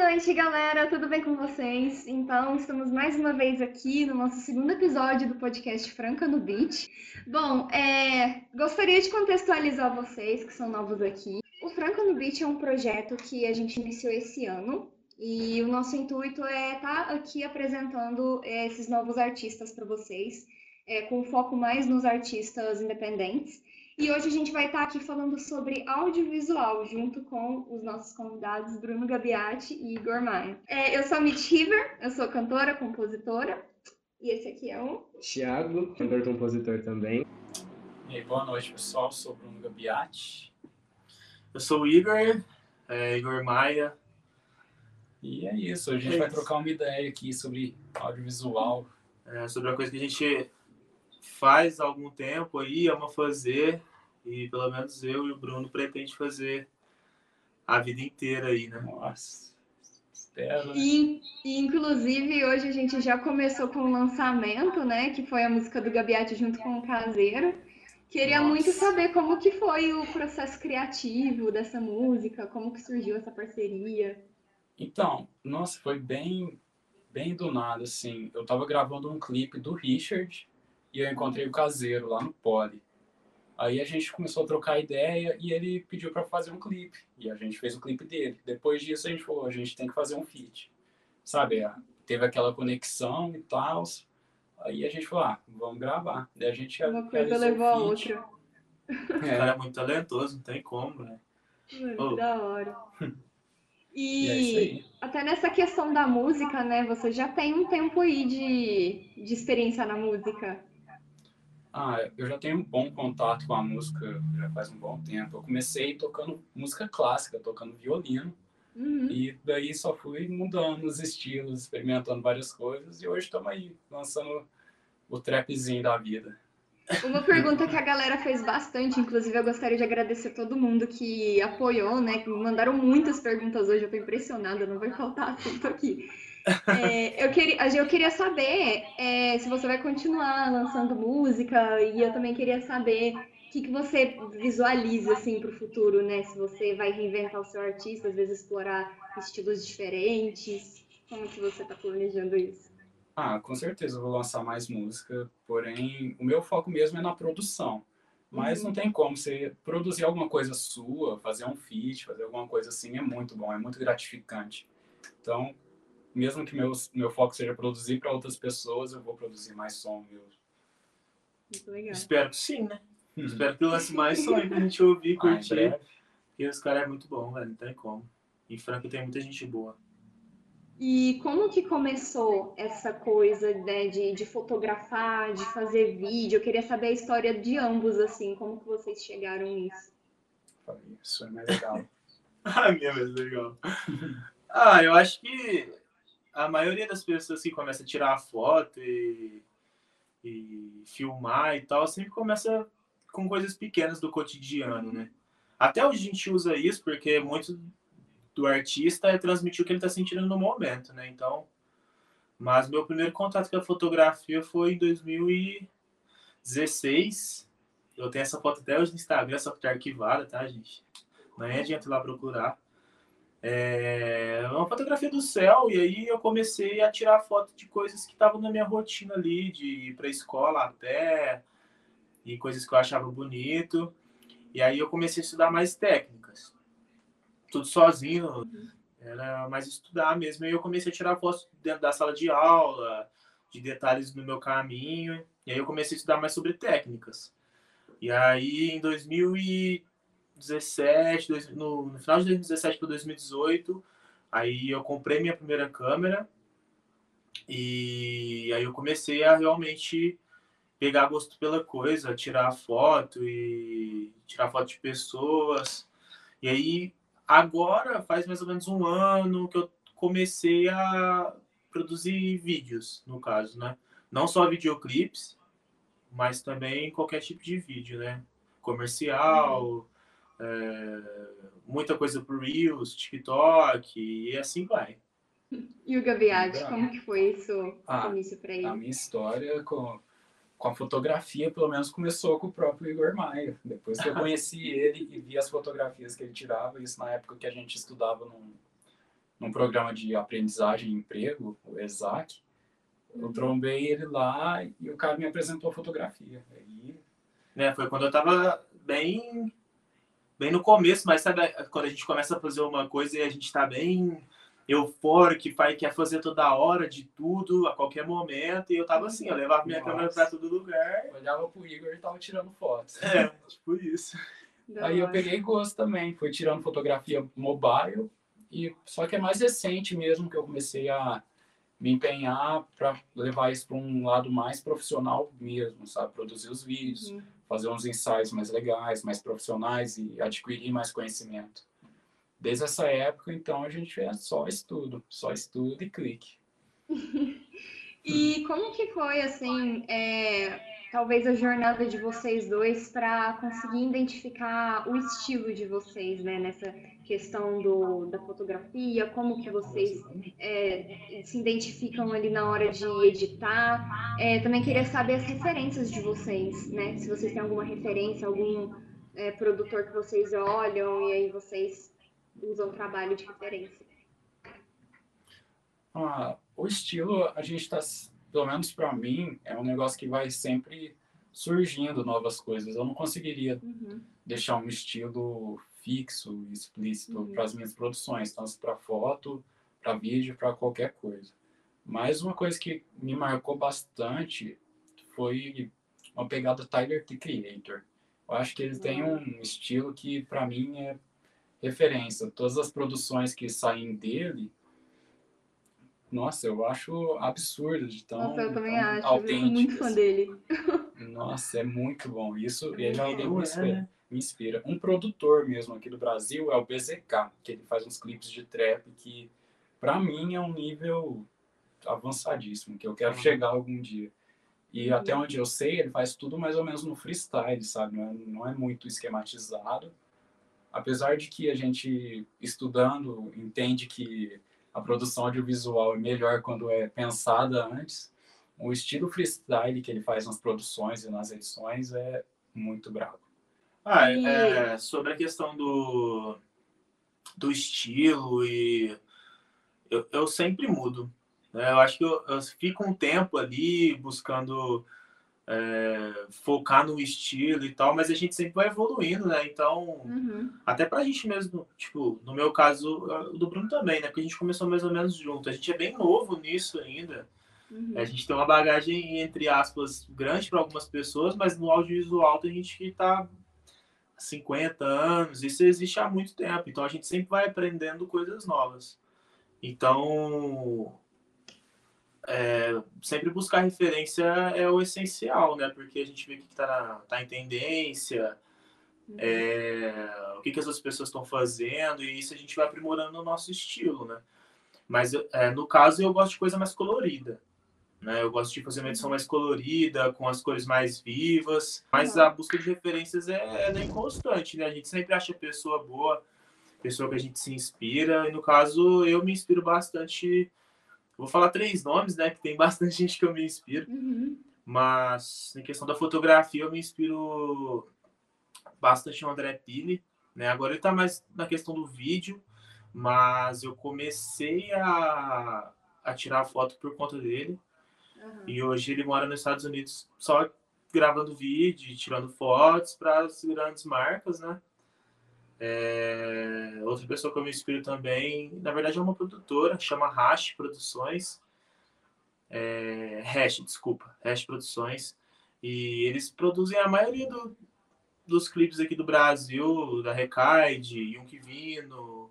noite, galera. Tudo bem com vocês? Então, estamos mais uma vez aqui no nosso segundo episódio do podcast Franca no Beat. Bom, é, gostaria de contextualizar vocês que são novos aqui. O Franca no Beat é um projeto que a gente iniciou esse ano e o nosso intuito é estar tá aqui apresentando é, esses novos artistas para vocês, é, com foco mais nos artistas independentes. E hoje a gente vai estar aqui falando sobre audiovisual, junto com os nossos convidados Bruno Gabiati e Igor Maia. É, eu sou a Mitch River, eu sou cantora, compositora, e esse aqui é o... Thiago, cantor e compositor também. E aí, boa noite, pessoal, eu sou Bruno Gabiati. Eu sou o Igor, é, Igor Maia. E é isso, a gente é vai trocar uma ideia aqui sobre audiovisual. É, sobre a coisa que a gente faz há algum tempo aí, ama fazer, e pelo menos eu e o Bruno pretende fazer a vida inteira aí, né? Nossa. Espero. Né? E, inclusive, hoje a gente já começou com o lançamento, né? Que foi a música do Gabiate junto com o Caseiro. Queria Nossa. muito saber como que foi o processo criativo dessa música, como que surgiu essa parceria. Então, nossa, foi bem, bem do nada, assim. Eu tava gravando um clipe do Richard e eu encontrei o Caseiro lá no Poli. Aí a gente começou a trocar ideia e ele pediu para fazer um clipe. E a gente fez o clipe dele. Depois disso a gente falou, a gente tem que fazer um feat. Sabe? Teve aquela conexão e tal. Aí a gente falou, ah, vamos gravar. Daí a gente Uma coisa levou a outra. É. O cara é muito talentoso, não tem como, né? Muito oh. da hora. E, e é até nessa questão da música, né? Você já tem um tempo aí de, de experiência na música. Ah, eu já tenho um bom contato com a música já faz um bom tempo. Eu comecei tocando música clássica, tocando violino. Uhum. E daí só fui mudando os estilos, experimentando várias coisas. E hoje estamos aí, lançando o trapzinho da vida. Uma pergunta que a galera fez bastante, inclusive eu gostaria de agradecer todo mundo que apoiou, né? Que mandaram muitas perguntas hoje, eu tô impressionada, não vai faltar assunto aqui. É, eu, queria, eu queria saber é, se você vai continuar lançando música e eu também queria saber o que, que você visualiza assim, para o futuro, né? Se você vai reinventar o seu artista, às vezes explorar estilos diferentes. Como que você está planejando isso? Ah, com certeza eu vou lançar mais música, porém o meu foco mesmo é na produção. Mas uhum. não tem como você produzir alguma coisa sua, fazer um feat, fazer alguma coisa assim é muito bom, é muito gratificante. Então, mesmo que meu, meu foco seja produzir para outras pessoas, eu vou produzir mais som meu. Muito legal. Espero que sim, né? Uhum. Espero que lance mais som pra gente ouvir, ah, curtir. Ah, porque os caras é muito bom, velho, não tem como. Em Franca tem muita gente boa. E como que começou essa coisa né, de, de fotografar, de fazer vídeo? Eu queria saber a história de ambos, assim, como que vocês chegaram nisso? Isso é mais legal. a minha é mais legal. ah, eu acho que a maioria das pessoas que começa a tirar foto e, e filmar e tal, sempre começa com coisas pequenas do cotidiano, né? Até hoje a gente usa isso porque muito do artista é transmitir o que ele está sentindo no momento, né? Então, mas meu primeiro contato com a fotografia foi em 2016. Eu tenho essa foto até hoje no Instagram, que tá arquivada, tá, gente? Não adianta lá procurar. É uma fotografia do céu, e aí eu comecei a tirar foto de coisas que estavam na minha rotina ali, de ir para a escola a pé, e coisas que eu achava bonito. E aí eu comecei a estudar mais técnicas. Tudo sozinho, era mais estudar mesmo. E eu comecei a tirar fotos dentro da sala de aula, de detalhes no meu caminho. E aí eu comecei a estudar mais sobre técnicas. E aí em 2000 e 2017, no, no final de 2017 para 2018, aí eu comprei minha primeira câmera e aí eu comecei a realmente pegar gosto pela coisa, tirar foto e tirar foto de pessoas. E aí agora faz mais ou menos um ano que eu comecei a produzir vídeos, no caso, né? Não só videoclipes, mas também qualquer tipo de vídeo, né? Comercial, é, muita coisa por Reels, TikTok e assim vai. E o Gaviade, como que foi isso, ah, início para ele? A minha história com, com a fotografia, pelo menos, começou com o próprio Igor Maia. Depois que eu conheci ele e vi as fotografias que ele tirava, isso na época que a gente estudava num, num programa de aprendizagem e emprego, o ESAC. Eu trombei ele lá e o cara me apresentou a fotografia. Aí... É, foi quando eu tava bem, bem no começo, mas sabe quando a gente começa a fazer uma coisa e a gente tá bem eufórico, que pai quer fazer toda hora, de tudo, a qualquer momento, e eu tava assim, eu levava minha Nossa. câmera pra todo lugar. Eu olhava pro Igor e tava tirando fotos. É, tipo isso. Aí eu peguei gosto também, fui tirando fotografia mobile, e só que é mais recente mesmo que eu comecei a me empenhar para levar isso para um lado mais profissional mesmo, sabe? Produzir os vídeos, uhum. Fazer uns ensaios mais legais, mais profissionais e adquirir mais conhecimento. Desde essa época, então, a gente é só estudo, só estudo e clique. e como que foi, assim, é, talvez a jornada de vocês dois para conseguir identificar o estilo de vocês, né, nessa questão do, da fotografia, como que vocês é, se identificam ali na hora de editar. É, também queria saber as referências de vocês, né, se vocês têm alguma referência, algum é, produtor que vocês olham e aí vocês usam trabalho de referência. Ah, o estilo, a gente está pelo menos para mim, é um negócio que vai sempre surgindo novas coisas. Eu não conseguiria uhum. deixar um estilo fixo, explícito uhum. para as minhas produções, tanto para foto, para vídeo, para qualquer coisa. Mas uma coisa que me marcou bastante foi uma pegada Tyler the Creator. Eu acho que ele uhum. tem um estilo que para mim é referência. Todas as produções que saem dele nossa, eu acho absurdo de tão Nossa, eu também acho. Eu sou muito fã dele. Nossa, é muito bom. Isso ele é alguém me inspira, né? me inspira. Um produtor mesmo aqui do Brasil é o BZK, que ele faz uns clipes de trap que, para mim, é um nível avançadíssimo, que eu quero uhum. chegar algum dia. E uhum. até onde eu sei, ele faz tudo mais ou menos no freestyle, sabe? Não é, não é muito esquematizado. Apesar de que a gente, estudando, entende que a produção audiovisual é melhor quando é pensada antes. O estilo freestyle que ele faz nas produções e nas edições é muito bravo. Ah, é, sobre a questão do, do estilo e eu, eu sempre mudo. Né? Eu acho que eu, eu fico um tempo ali buscando é, focar no estilo e tal, mas a gente sempre vai evoluindo, né? Então, uhum. até pra gente mesmo, tipo, no meu caso, do Bruno também, né? Porque a gente começou mais ou menos junto. A gente é bem novo nisso ainda. Uhum. A gente tem uma bagagem, entre aspas, grande para algumas pessoas, mas no audiovisual tem gente que tá 50 anos, isso existe há muito tempo. Então a gente sempre vai aprendendo coisas novas. Então, é, sempre buscar referência é o essencial, né? Porque a gente vê o que está tá em tendência, uhum. é, o que, que as outras pessoas estão fazendo, e isso a gente vai aprimorando o nosso estilo, né? Mas é, no caso eu gosto de coisa mais colorida. Né? Eu gosto de fazer uma edição uhum. mais colorida, com as cores mais vivas, mas a busca de referências é, é inconstante, né? A gente sempre acha pessoa boa, pessoa que a gente se inspira, e no caso eu me inspiro bastante Vou falar três nomes, né? Que tem bastante gente que eu me inspiro. Uhum. Mas em questão da fotografia, eu me inspiro bastante no André Pili. Né? Agora ele está mais na questão do vídeo, mas eu comecei a, a tirar foto por conta dele. Uhum. E hoje ele mora nos Estados Unidos só gravando vídeo, tirando fotos para as grandes marcas, né? É, outra pessoa que eu me inspiro também, na verdade é uma produtora, chama Hash Produções. É, Hash, desculpa, Hash Produções. E eles produzem a maioria do, dos clipes aqui do Brasil, da Recaide, Yunk Vino,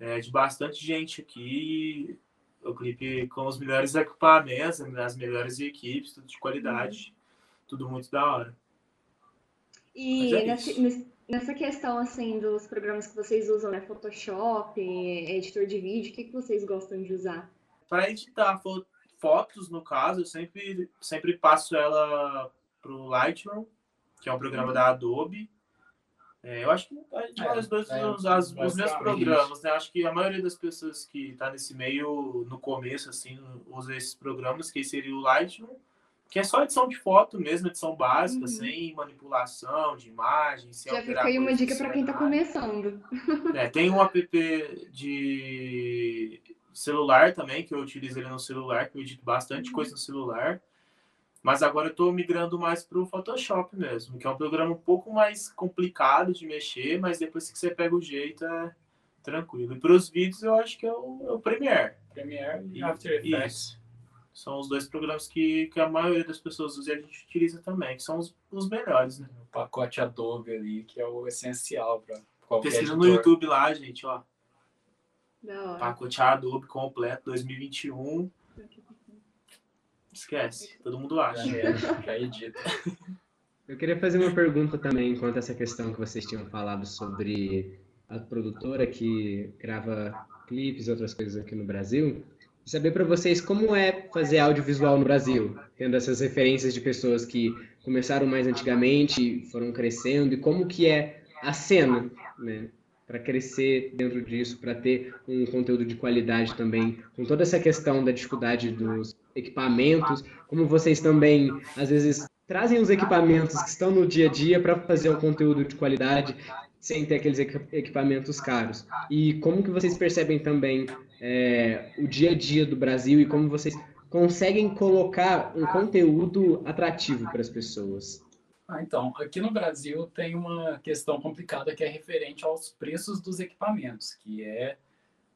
é, de bastante gente aqui. O clipe com os melhores equipamentos, as melhores equipes, tudo de qualidade, uhum. tudo muito da hora. E é nesse, Nessa questão, assim, dos programas que vocês usam, né? Photoshop, editor de vídeo, o que, que vocês gostam de usar? Para editar fotos, no caso, eu sempre, sempre passo ela para o Lightroom, que é um programa uhum. da Adobe. É, eu acho que é, os dois é, os, as, os meus programas, né? Acho que a maioria das pessoas que está nesse meio, no começo, assim, usa esses programas, que seria o Lightroom que é só edição de foto mesmo, edição básica, Uhum. sem manipulação de imagem, sem Já alterar fica aí uma dica para quem está começando. É, tem um app de celular também, que eu utilizo ele no celular, que eu edito bastante coisa no celular. Mas agora eu estou migrando mais para o Photoshop mesmo, que é um programa um pouco mais complicado de mexer, mas depois que você pega o jeito é tranquilo. E para os vídeos eu acho que é o, é o Premiere. Premiere e E- After Effects. Isso. São os dois programas que, que a maioria das pessoas usa e a gente utiliza também, que são os, os melhores, né? O pacote Adobe ali, que é o essencial para qualquer Pesquisa editor. no YouTube lá, gente, ó. Hora. Pacote Adobe completo 2021. Esquece, todo mundo acha. Já, é, já edita. Eu queria fazer uma pergunta também quanto a essa questão que vocês tinham falado sobre a produtora que grava clipes e outras coisas aqui no Brasil. Saber para vocês como é fazer audiovisual no Brasil, tendo essas referências de pessoas que começaram mais antigamente, foram crescendo, e como que é a cena, né? Para crescer dentro disso, para ter um conteúdo de qualidade também, com toda essa questão da dificuldade dos equipamentos, como vocês também, às vezes, trazem os equipamentos que estão no dia a dia para fazer um conteúdo de qualidade sem ter aqueles equi- equipamentos caros. E como que vocês percebem também é, o dia a dia do Brasil e como vocês conseguem colocar um conteúdo atrativo para as pessoas? Ah, então, aqui no Brasil tem uma questão complicada que é referente aos preços dos equipamentos, que é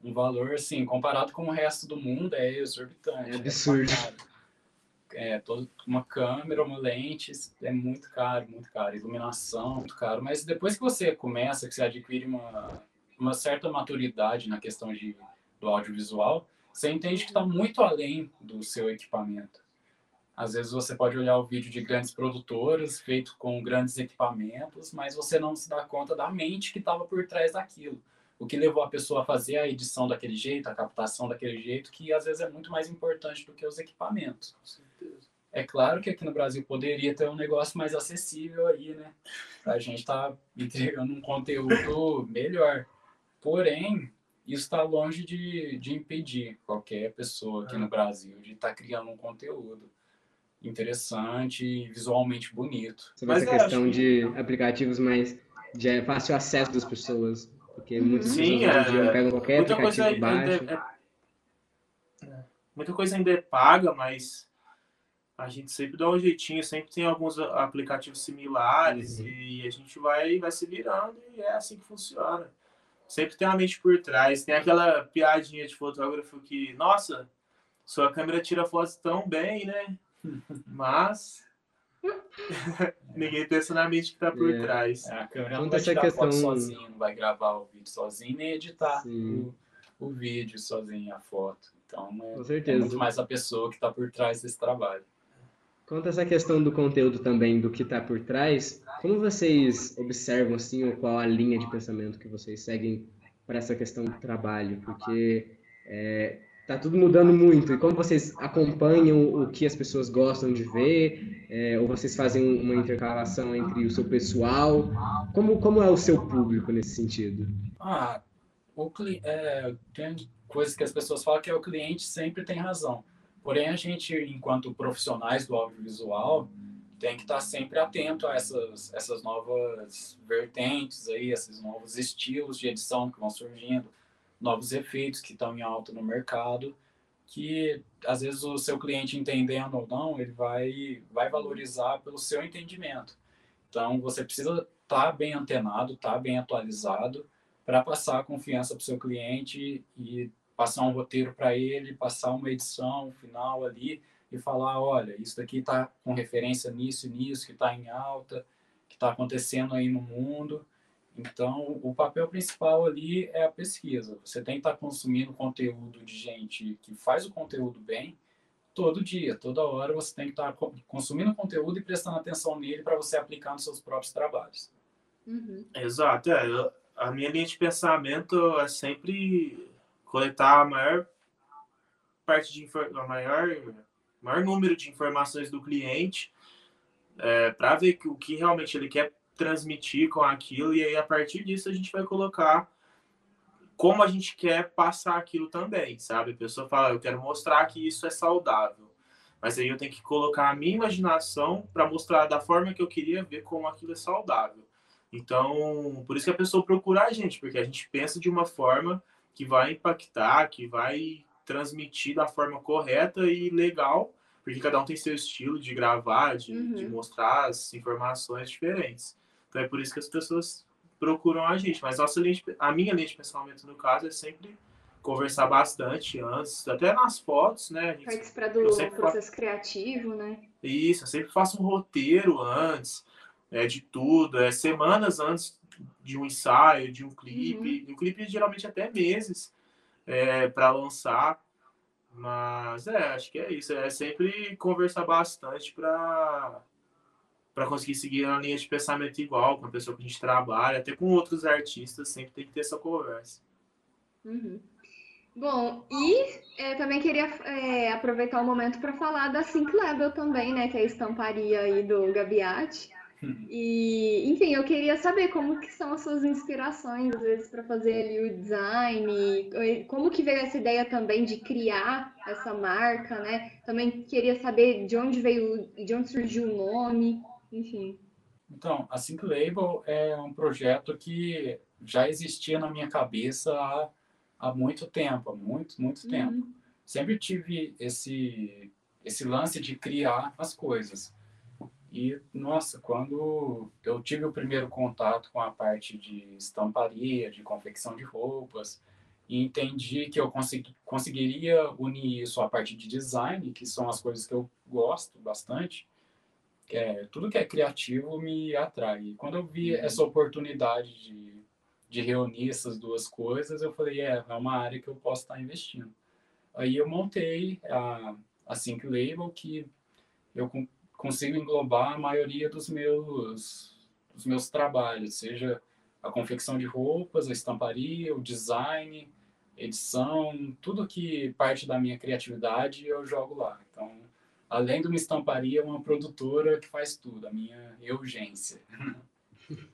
um valor, assim, comparado com o resto do mundo, é exorbitante. É absurdo. caro. É, todo, uma câmera, uma lente, é muito caro, muito caro. Iluminação, muito caro. Mas depois que você começa, que você adquire uma, uma certa maturidade na questão de, do audiovisual, você entende que está muito além do seu equipamento. Às vezes você pode olhar o vídeo de grandes produtoras, feito com grandes equipamentos, mas você não se dá conta da mente que estava por trás daquilo. O que levou a pessoa a fazer a edição daquele jeito, a captação daquele jeito, que às vezes é muito mais importante do que os equipamentos. Com certeza. É claro que aqui no Brasil poderia ter um negócio mais acessível aí, né? A gente está entregando um conteúdo melhor. Porém, isso está longe de, de impedir qualquer pessoa aqui no Brasil de estar criando um conteúdo interessante e visualmente bonito. Sobre Mas essa questão de aplicativos mais de fácil acesso das pessoas, porque muitas Sim, pessoas é. pegam qualquer Muita coisa aplicativo ainda baixo. é, é- muita coisa ainda é paga, mas a gente sempre dá um jeitinho, sempre tem alguns aplicativos similares Uhum. e a gente vai, vai se virando e é assim que funciona. Sempre tem uma mente por trás. Tem aquela piadinha de fotógrafo que, nossa, sua câmera tira fotos tão bem, né? Mas ninguém pensa na mente que tá por É. trás. É, a câmera não vai tirar questão- foto sozinho, não vai gravar o vídeo sozinho, nem editar o, o vídeo sozinho, a foto. Então, é, Com é muito mais a pessoa que está por trás desse trabalho. Quanto a essa questão do conteúdo também, do que está por trás, como vocês observam assim, ou qual a linha de pensamento que vocês seguem para essa questão do trabalho? Porque está tudo mudando muito. E como vocês acompanham o que as pessoas gostam de ver? É, ou vocês fazem uma intercalação entre o seu pessoal? Como, como é o seu público nesse sentido? Ah, o é, tem coisas que as pessoas falam que é o cliente sempre tem razão. Porém, a gente, enquanto profissionais do audiovisual, tem que estar sempre atento a essas, essas novas vertentes aí, esses novos estilos de edição que vão surgindo, novos efeitos que estão em alta no mercado, que às vezes o seu cliente entendendo ou não, ele vai, vai valorizar pelo seu entendimento. Então, você precisa estar bem antenado, estar bem atualizado, para passar a confiança para o seu cliente e passar um roteiro para ele, passar uma edição final ali e falar, olha, isso daqui está com referência nisso e nisso, que está em alta, que está acontecendo aí no mundo. Então, o papel principal ali é a pesquisa. Você tem que estar consumindo conteúdo de gente que faz o conteúdo bem todo dia, toda hora você tem que estar consumindo conteúdo e prestando atenção nele para você aplicar nos seus próprios trabalhos. Uhum. Exato, é. Eu- a minha linha de pensamento é sempre coletar a maior parte de a maior, maior número de informações do cliente para ver o que realmente ele quer transmitir com aquilo e aí a partir disso a gente vai colocar como a gente quer passar aquilo também, sabe? A pessoa fala, eu quero mostrar que isso é saudável. Mas aí eu tenho que colocar a minha imaginação para mostrar da forma que eu queria ver como aquilo é saudável. Então, por isso que a pessoa procura a gente, porque a gente pensa de uma forma que vai impactar, que vai transmitir da forma correta e legal, porque cada um tem seu estilo de gravar, de, uhum. de mostrar as informações diferentes. Então é por isso que as pessoas procuram a gente. Mas nossa linha de, a minha linha de pensamento, no caso, é sempre conversar bastante antes, até nas fotos, né? Gente, Participar do processo faço... criativo, né? Isso, eu sempre faço um roteiro antes é, de tudo, é semanas antes de um ensaio, de um clipe, uhum. um clipe geralmente até meses é, para lançar. Mas é, acho que é isso. É sempre conversar bastante para para conseguir seguir uma linha de pensamento igual com a pessoa que a gente trabalha, até com outros artistas, sempre tem que ter essa conversa. Uhum. Bom, e é, também queria é, aproveitar o momento para falar da Sync Label também, né, que é a estamparia aí do Gabiati. E, enfim, eu queria saber como que são as suas inspirações, às vezes, para fazer ali o design, como que veio essa ideia também de criar essa marca, né? Também queria saber de onde veio, de onde surgiu o nome, enfim. Então, a Sync Label é um projeto que já existia na minha cabeça há, há muito tempo, há muito, muito tempo. Uhum. Sempre tive esse, esse lance de criar as coisas. E, nossa, quando eu tive o primeiro contato com a parte de estamparia, de confecção de roupas, e entendi que eu consegui, conseguiria unir isso à parte de design, que são as coisas que eu gosto bastante, que é, tudo que é criativo me atrai. E quando eu vi uhum. essa oportunidade de, de reunir essas duas coisas, eu falei, é, é uma área que eu posso estar investindo. Aí eu montei a, a Sync Label, que eu consigo englobar a maioria dos meus, dos meus trabalhos, seja a confecção de roupas, a estamparia, o design, edição, tudo que parte da minha criatividade eu jogo lá. Então, além de uma estamparia, uma produtora que faz tudo, a minha urgência.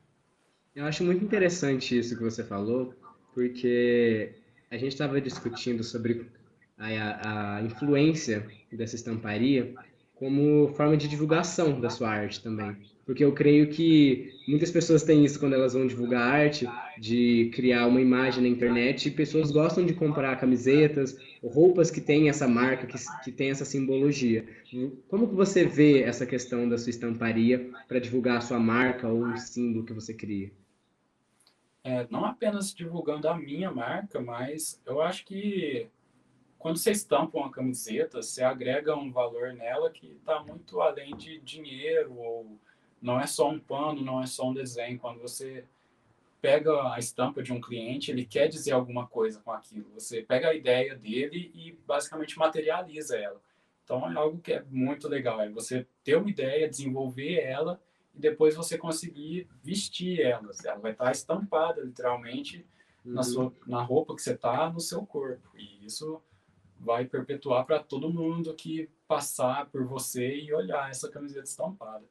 Eu acho muito interessante isso que você falou, porque a gente estava discutindo sobre a, a influência dessa estamparia como forma de divulgação da sua arte também. Porque eu creio que muitas pessoas têm isso quando elas vão divulgar arte, de criar uma imagem na internet, e pessoas gostam de comprar camisetas ou roupas que têm essa marca, que, que tem essa simbologia. Como que você vê essa questão da sua estamparia para divulgar a sua marca ou o símbolo que você cria? É, não apenas divulgando a minha marca, mas eu acho que quando você estampa uma camiseta, você agrega um valor nela que está muito além de dinheiro, ou não é só um pano, não é só um desenho. Quando você pega a estampa de um cliente, ele quer dizer alguma coisa com aquilo. Você pega a ideia dele e basicamente materializa ela. Então é algo que é muito legal, é você ter uma ideia, desenvolver ela e depois você conseguir vestir ela. Ela vai estar estampada literalmente uhum. na sua na roupa que você está no seu corpo. E isso vai perpetuar para todo mundo que passar por você e olhar essa camiseta estampada.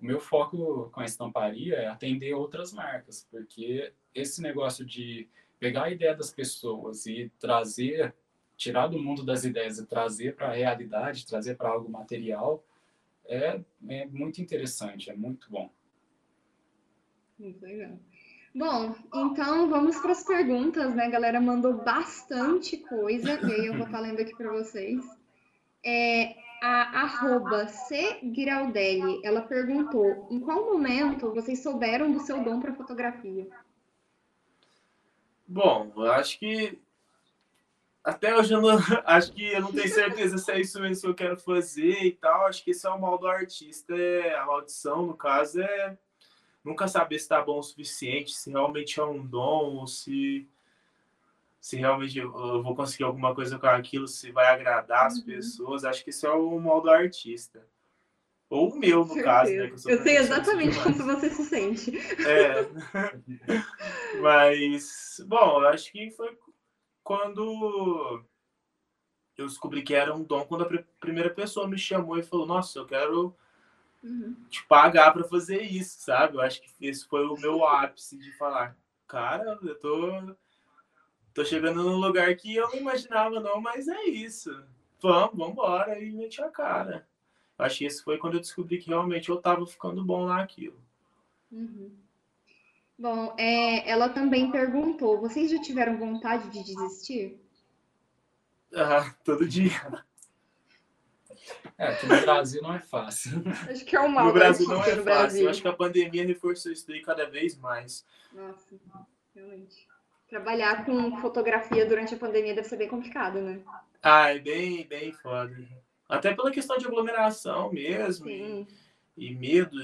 O meu foco com a estamparia é atender outras marcas, porque esse negócio de pegar a ideia das pessoas e trazer, tirar do mundo das ideias e trazer para a realidade, trazer para algo material, é, é muito interessante, é muito bom. Muito legal. Bom, então vamos para as perguntas, né? A galera mandou bastante coisa, e aí eu vou estar lendo aqui para vocês. É, a arroba C. Giraldelli, ela perguntou, em qual momento vocês souberam do seu dom para fotografia? Bom, eu acho que até hoje eu não acho que eu não tenho certeza se é isso mesmo que eu quero fazer e tal. Acho que esse é o mal do artista, é a maldição, no caso, é nunca saber se está bom o suficiente, se realmente é um dom, ou se, se realmente eu vou conseguir alguma coisa com aquilo, se vai agradar as uhum. pessoas. Acho que isso é o modo artista. Ou o meu, no caso, né? eu, eu sei exatamente como você se sente. É. Mas, bom, eu acho que foi quando eu descobri que era um dom quando a primeira pessoa me chamou e falou: Nossa, eu quero uhum. te pagar para fazer isso, sabe? Eu acho que esse foi o meu ápice de falar, cara, eu tô, tô chegando num lugar que eu não imaginava, não, mas é isso. vamos, vamos embora, e meti a cara. Acho que esse foi quando eu descobri que realmente eu tava ficando bom naquilo. Uhum. Bom, é, ela também perguntou: vocês já tiveram vontade de desistir? Ah, todo dia. É, aqui no Brasil não é fácil. Acho que é o mal No do Brasil não é fácil. Acho que a pandemia reforçou isso daí cada vez mais. Nossa, realmente. Trabalhar com fotografia durante a pandemia deve ser bem complicado, né? Ah, é bem, bem foda. Até pela questão de aglomeração mesmo. E, e medo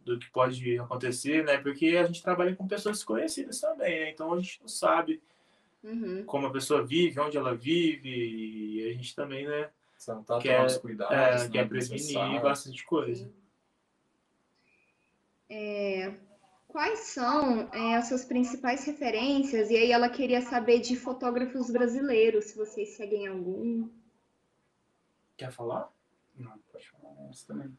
do que pode acontecer, né? Porque a gente trabalha com pessoas desconhecidas também, né? Então a gente não sabe Uhum. como a pessoa vive, onde ela vive, e a gente também, né, Você não tá Quer- tomando os cuidados. é, não quer é prevenir bastante coisa. É, quais são é, as suas principais referências? E aí ela queria saber de fotógrafos brasileiros, se vocês seguem algum. Quer falar? Não, pode falar essa também.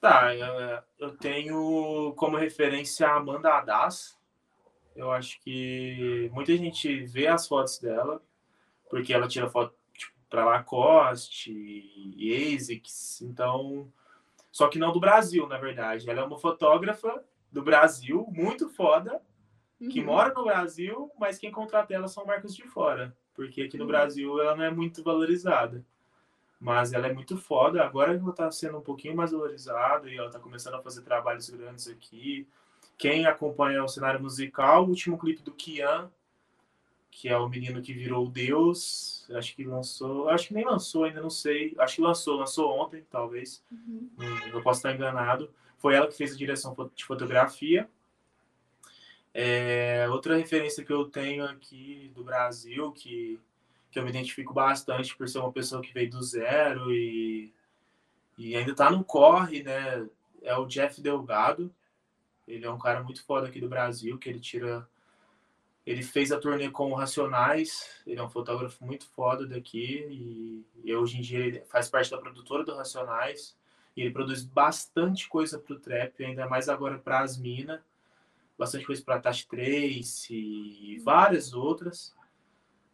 Tá, eu, eu tenho como referência a Amanda Hadas. Eu acho que muita gente vê as fotos dela, porque ela tira foto para Lacoste e ASICS, então. Só que não do Brasil, na verdade. Ela é uma fotógrafa do Brasil, muito foda, que Uhum. mora no Brasil, mas quem contrata ela são marcas de fora, porque aqui no Uhum. Brasil ela não é muito valorizada. Mas ela é muito foda, agora ela tá sendo um pouquinho mais valorizada e ela tá começando a fazer trabalhos grandes aqui. Quem acompanha o cenário musical, o último clipe do Kian, que é o menino que virou Deus, acho que lançou, acho que nem lançou ainda, não sei, acho que lançou, lançou ontem, talvez, Uhum. Hum, eu posso estar enganado. Foi ela que fez a direção de fotografia. É, outra referência que eu tenho aqui do Brasil, que, que eu me identifico bastante por ser uma pessoa que veio do zero e, e ainda está no corre, né? É o Jeff Delgado. Ele é um cara muito foda aqui do Brasil, que ele tira. Ele fez a turnê com o Racionais, ele é um fotógrafo muito foda daqui, e, hoje em dia ele faz parte da produtora do Racionais. E ele produz bastante coisa pro trap, ainda mais agora para as minas. Bastante coisa para Tash Trace e várias outras.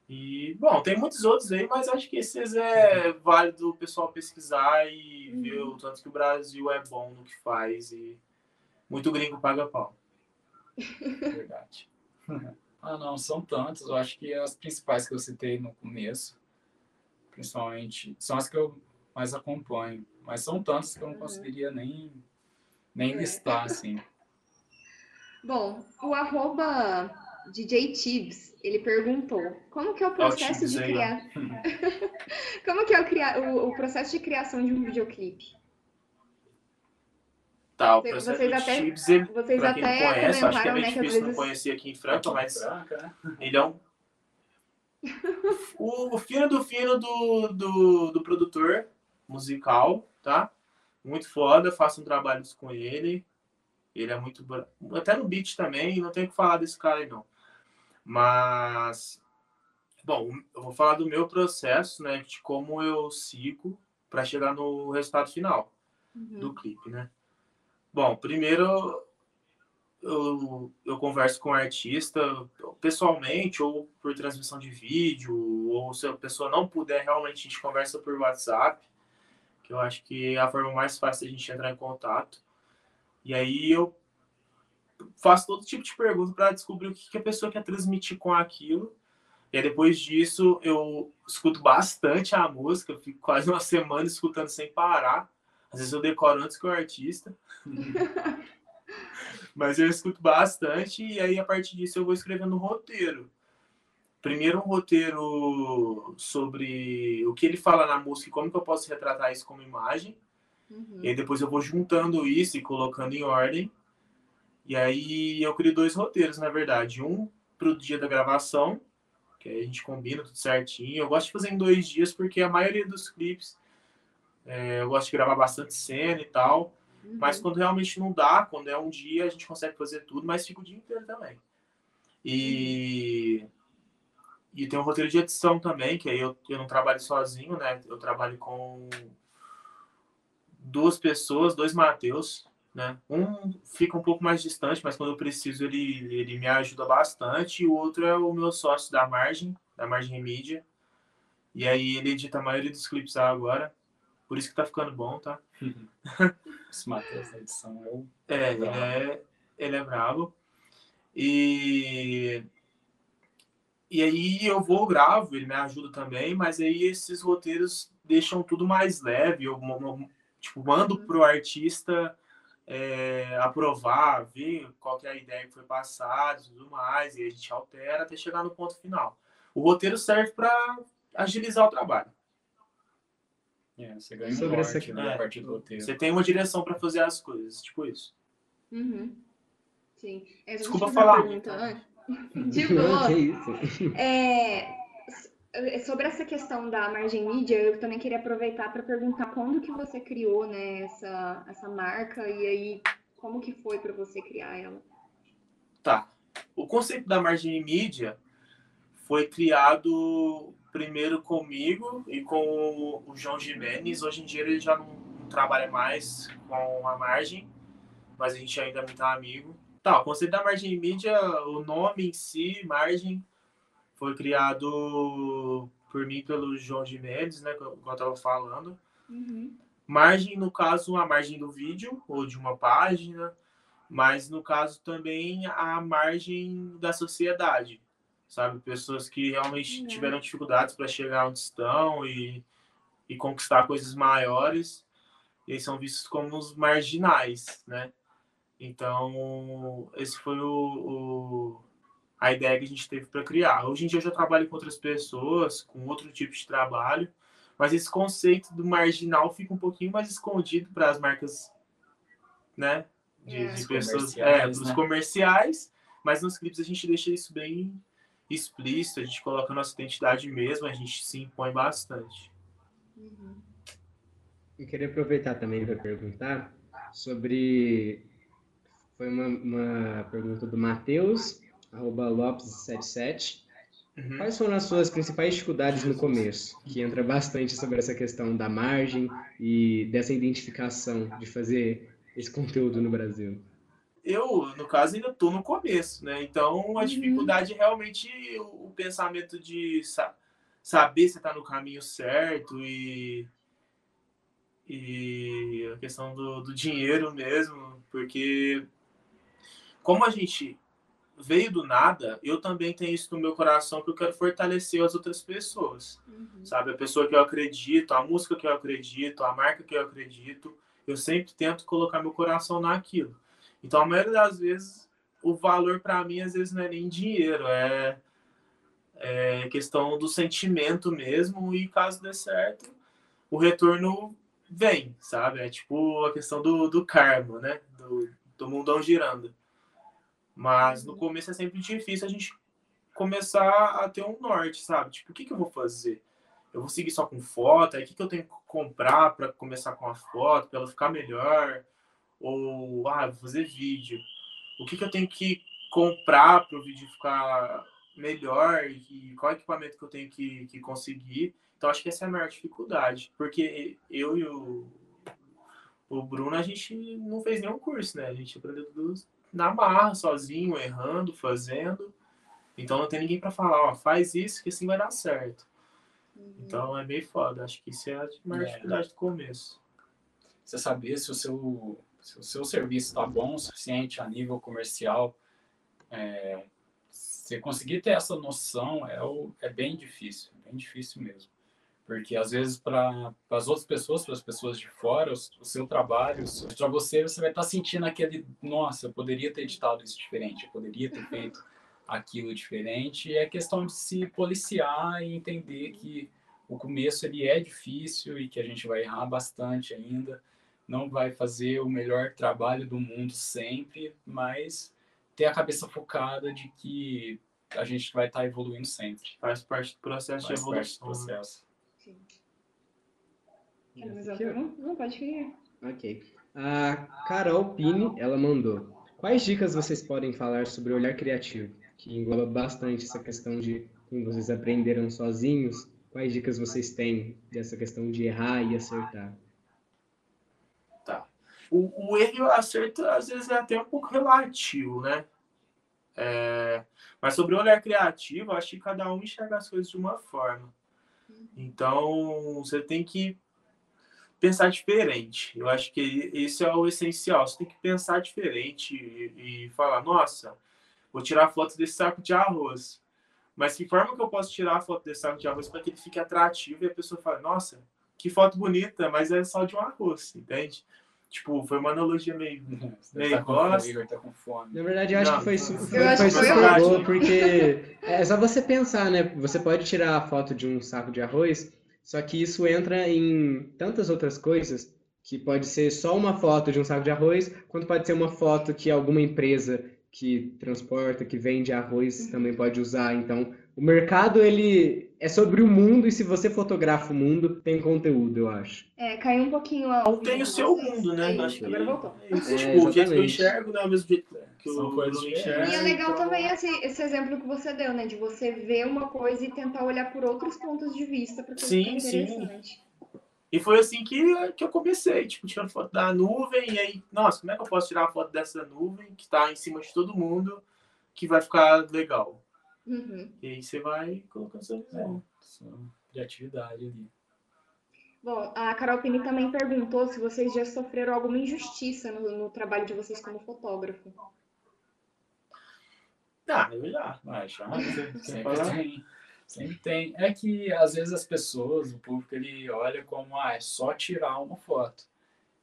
E, bom, tem muitos outros aí, mas acho que esses é válido o pessoal pesquisar e Uhum. ver o tanto que o Brasil é bom no que faz. E muito gringo paga pau. Verdade. ah, não, são tantos. Eu acho que as principais que eu citei no começo, principalmente, são as que eu mais acompanho. Mas são tantos que eu não Uhum. conseguiria nem, nem É. listar, assim. Bom, o arroba DJ Tibbs, ele perguntou como que é o processo Tibbs de aí, ó. criar... como que é o, cria... o, o processo de criação de um videoclipe? Tá, o Vocês processo de até- chips, ele, Vocês pra quem não conhece, acho que é meio né, difícil não vezes... conhecer aqui em Franca, mas Franca, né? Ele é um. O, fino do fino do, do, do produtor musical, tá? Muito foda, faço um trabalho com ele. Ele é muito. Até no beat também, não tenho o que falar desse cara aí, não. Mas. Bom, eu vou falar do meu processo, né? De como eu sigo para chegar no resultado final Uhum. do clipe, né? Bom, primeiro eu, eu converso com o artista pessoalmente ou por transmissão de vídeo, ou se a pessoa não puder, realmente a gente conversa por WhatsApp, que eu acho que é a forma mais fácil de a gente entrar em contato. E aí eu faço todo tipo de pergunta para descobrir o que, que a pessoa quer transmitir com aquilo. E aí, depois disso, eu escuto bastante a música, fico quase uma semana escutando sem parar. Às vezes eu decoro antes que o artista. Mas eu escuto bastante e aí a partir disso eu vou escrevendo um roteiro. Primeiro um roteiro sobre o que ele fala na música e como que eu posso retratar isso como imagem. Uhum. E aí depois eu vou juntando isso e colocando em ordem. E aí eu crio dois roteiros, na verdade. Um pro dia da gravação, que aí a gente combina tudo certinho. Eu gosto de fazer em dois dias porque a maioria dos clipes é, eu gosto de gravar bastante cena e tal. Uhum. Mas quando realmente não dá, quando é um dia, a gente consegue fazer tudo, mas fica o dia inteiro também. E, e tem um roteiro de edição também, que aí eu, eu não trabalho sozinho, né? Eu trabalho com duas pessoas, dois Mateus, né? Um fica um pouco mais distante, mas quando eu preciso ele, ele me ajuda bastante. E o outro é o meu sócio da Margem, da Margem Mídia. E aí ele edita a maioria dos clipes agora. Por isso que tá ficando bom, tá? Esse Matheus da edição é o. É, ele é, ele é brabo. E, e aí eu vou, gravo, ele me ajuda também, mas aí esses roteiros deixam tudo mais leve. Eu tipo, mando pro artista é, aprovar, ver qual que é a ideia que foi passada e tudo mais, e a gente altera até chegar no ponto final. O roteiro serve para agilizar o trabalho. É, você ganha Sobre um norte, essa... né, é, a partir do roteiro. Você tem uma direção para fazer as coisas, tipo isso. Uhum. Sim. É, Desculpa falar. Pergunta, de boa. é, sobre essa questão da margem mídia, eu também queria aproveitar para perguntar quando que você criou né, essa, essa marca e aí como que foi para você criar ela? Tá. O conceito da margem mídia foi criado primeiro comigo e com o João Jimenez. Hoje em dia ele já não, trabalha mais com a margem, mas a gente ainda é muito amigo. Tá, o conceito da margem mídia, o nome em si, margem, foi criado por mim pelo João Jimenez, né, como eu estava falando. Uhum. Margem, no caso, a margem do vídeo ou de uma página, mas no caso também a margem da sociedade sabe? Pessoas que realmente uhum. tiveram dificuldades para chegar onde estão e, e conquistar coisas maiores, e eles são vistos como os marginais, né? Então, esse foi o, o a ideia que a gente teve para criar. Hoje em dia eu já trabalho com outras pessoas, com outro tipo de trabalho, mas esse conceito do marginal fica um pouquinho mais escondido para as marcas, né? De, é. de pessoas, é, dos né? comerciais, mas nos clipes a gente deixa isso bem explícito, a gente coloca a nossa identidade mesmo, a gente se impõe bastante. Uhum. Eu queria aproveitar também para perguntar sobre. Foi uma, uma pergunta do Matheus, arroba Lopes77. Uhum. Quais foram as suas principais dificuldades no começo? Que entra bastante sobre essa questão da margem e dessa identificação de fazer esse conteúdo no Brasil eu, no caso, ainda estou no começo, né? Então, a uhum. dificuldade uhum. é realmente o, o pensamento de sa saber se está no caminho certo e, e a questão do, do dinheiro mesmo, porque como a gente veio do nada, eu também tenho isso no meu coração que eu quero fortalecer as outras pessoas, uhum. sabe? A pessoa que eu acredito, a música que eu acredito, a marca que eu acredito, eu sempre tento colocar meu coração naquilo. Então, a maioria das vezes, o valor para mim, às vezes, não é nem dinheiro, é, é questão do sentimento mesmo. E caso dê certo, o retorno vem, sabe? É tipo a questão do, do karma, né? Do, do mundão girando. Mas no começo é sempre difícil a gente começar a ter um norte, sabe? Tipo, o que, que eu vou fazer? Eu vou seguir só com foto? Aí o que, que eu tenho que comprar para começar com a foto, para ela ficar melhor? Ou ah, vou fazer vídeo. O que, que eu tenho que comprar para o vídeo ficar melhor e qual equipamento que eu tenho que, que conseguir. Então, acho que essa é a maior dificuldade, porque eu e o, o Bruno, a gente não fez nenhum curso, né? A gente aprendeu tudo na marra, sozinho, errando, fazendo. Então, não tem ninguém para falar, ó, faz isso que assim vai dar certo. Uhum. Então, é meio foda. Acho que isso é a maior é. dificuldade do começo. Você saber se o seu se o seu serviço está bom o suficiente a nível comercial, é, você conseguir ter essa noção é, o, é bem difícil, bem difícil mesmo. Porque às vezes para as outras pessoas, para as pessoas de fora, o, o seu trabalho, para você, você vai estar tá sentindo aquele, nossa, eu poderia ter editado isso diferente, eu poderia ter feito aquilo diferente. E é questão de se policiar e entender que o começo ele é difícil e que a gente vai errar bastante ainda não vai fazer o melhor trabalho do mundo sempre, mas ter a cabeça focada de que a gente vai estar tá evoluindo sempre. Faz parte do processo Faz de evolução. Parte do né? processo. Sim. Não, pode ir. Ok. A Carol Pini, ela mandou. Quais dicas vocês podem falar sobre o olhar criativo? Que engloba bastante essa questão de como vocês aprenderam sozinhos. Quais dicas vocês têm dessa questão de errar e acertar? O, o erro e o acerto às vezes é até um pouco relativo, né? É, mas sobre o olhar criativo, acho que cada um enxerga as coisas de uma forma. Então, você tem que pensar diferente. Eu acho que esse é o essencial. Você tem que pensar diferente e, e falar: nossa, vou tirar foto desse saco de arroz. Mas que forma que eu posso tirar a foto desse saco de arroz para que ele fique atrativo e a pessoa fale: nossa, que foto bonita, mas é só de um arroz, entende? Tipo, foi uma analogia meio, meio tá fome, tá com fome. Na verdade, eu acho Não, que foi, foi, foi super boa, porque é só você pensar, né? Você pode tirar a foto de um saco de arroz, só que isso entra em tantas outras coisas, que pode ser só uma foto de um saco de arroz, quanto pode ser uma foto que alguma empresa que transporta, que vende arroz também pode usar. Então, o mercado, ele é sobre o mundo, e se você fotografa o mundo, tem conteúdo, eu acho. É, caiu um pouquinho a Ou tem o seu mundo, né? É Acho que agora voltou. é. É, tipo, o jeito que eu exatamente. enxergo não é o mesmo jeito que São o Bruno diferentes. E enxerga. é legal então- também esse, esse exemplo que você deu, né? De você ver uma coisa e tentar olhar por outros pontos de vista para coisa Sim, ficar sim. interessante. E foi assim que, que eu comecei, tipo, tirando foto da nuvem, e aí, nossa, como é que eu posso tirar uma foto dessa nuvem que tá em cima de todo mundo, que vai ficar legal? Uhum. E aí você vai colocando sua visão. Só Criatividade ali. Bom, a Carol Pini também perguntou se vocês já sofreram alguma injustiça no, no trabalho de vocês como fotógrafo. Ah, eu já. Mas já Você sempre tem. Sempre tem. É que às vezes as pessoas, o público, ele olha como, ah, é só tirar uma foto.